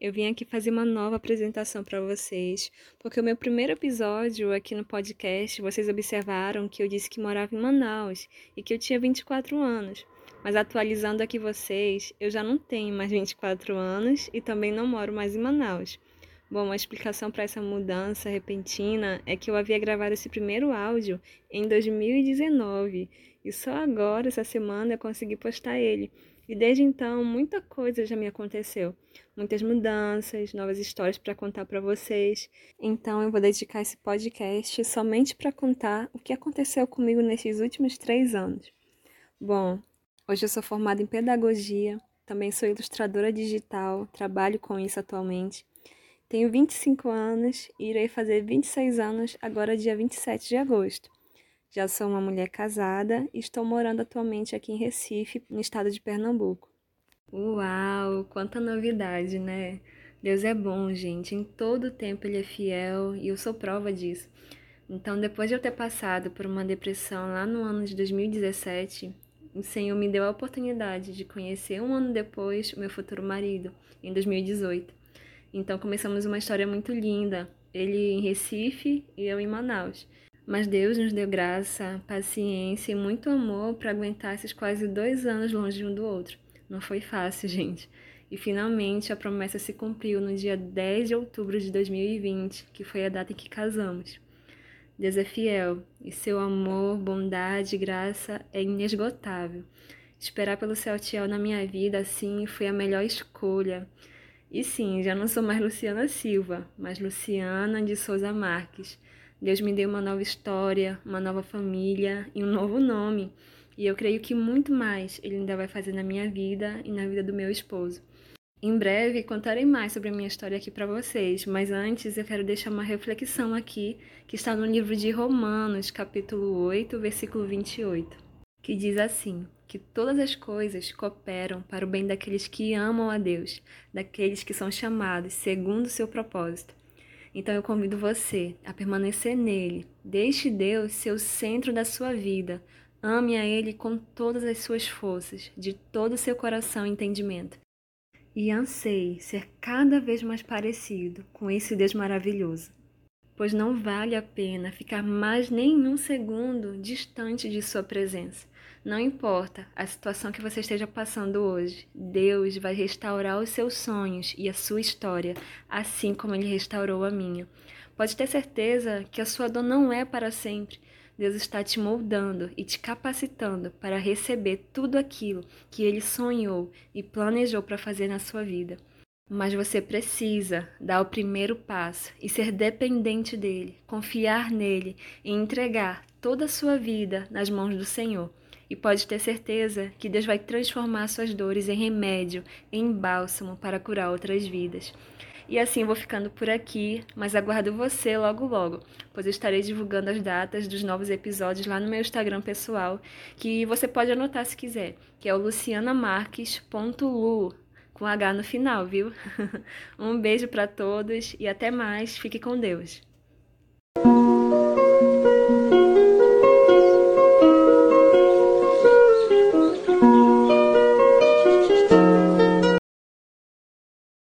eu vim aqui fazer uma nova apresentação para vocês, porque o meu primeiro episódio aqui no podcast, vocês observaram que eu disse que morava em Manaus e que eu tinha 24 anos. Mas atualizando aqui vocês, eu já não tenho mais 24 anos e também não moro mais em Manaus. Bom, uma explicação para essa mudança repentina é que eu havia gravado esse primeiro áudio em 2019 e só agora, essa semana, eu consegui postar ele. E desde então, muita coisa já me aconteceu. Muitas mudanças, novas histórias para contar para vocês. Então, eu vou dedicar esse podcast somente para contar o que aconteceu comigo nesses últimos três anos. Bom, hoje eu sou formada em pedagogia, também sou ilustradora digital, trabalho com isso atualmente. Tenho 25 anos e irei fazer 26 anos agora, dia 27 de agosto. Já sou uma mulher casada e estou morando atualmente aqui em Recife, no estado de Pernambuco. Uau, quanta novidade, né? Deus é bom, gente. Em todo tempo Ele é fiel e eu sou prova disso. Então, depois de eu ter passado por uma depressão lá no ano de 2017, o Senhor me deu a oportunidade de conhecer um ano depois o meu futuro marido, em 2018. Então começamos uma história muito linda, ele em Recife e eu em Manaus. Mas Deus nos deu graça, paciência e muito amor para aguentar esses quase dois anos longe um do outro. Não foi fácil, gente. E finalmente a promessa se cumpriu no dia 10 de outubro de 2020, que foi a data em que casamos. Deus é fiel e seu amor, bondade e graça é inesgotável. Esperar pelo Celtiel na minha vida, assim, foi a melhor escolha. E sim, já não sou mais Luciana Silva, mas Luciana de Souza Marques. Deus me deu uma nova história, uma nova família e um novo nome. E eu creio que muito mais Ele ainda vai fazer na minha vida e na vida do meu esposo. Em breve contarei mais sobre a minha história aqui para vocês, mas antes eu quero deixar uma reflexão aqui que está no livro de Romanos, capítulo 8, versículo 28, que diz assim: que todas as coisas cooperam para o bem daqueles que amam a Deus, daqueles que são chamados segundo o seu propósito. Então eu convido você a permanecer nele. Deixe Deus ser o centro da sua vida. Ame a Ele com todas as suas forças, de todo o seu coração e entendimento. E anseie ser cada vez mais parecido com esse Deus maravilhoso. Pois não vale a pena ficar mais nenhum segundo distante de Sua presença. Não importa a situação que você esteja passando hoje, Deus vai restaurar os seus sonhos e a sua história, assim como Ele restaurou a minha. Pode ter certeza que a sua dor não é para sempre. Deus está te moldando e te capacitando para receber tudo aquilo que Ele sonhou e planejou para fazer na sua vida. Mas você precisa dar o primeiro passo e ser dependente dele, confiar nele e entregar toda a sua vida nas mãos do Senhor. E pode ter certeza que Deus vai transformar suas dores em remédio, em bálsamo para curar outras vidas. E assim vou ficando por aqui, mas aguardo você logo logo, pois eu estarei divulgando as datas dos novos episódios lá no meu Instagram pessoal, que você pode anotar se quiser, que é o lucianamarques.lu, com H no final, viu? um beijo para todos e até mais. Fique com Deus.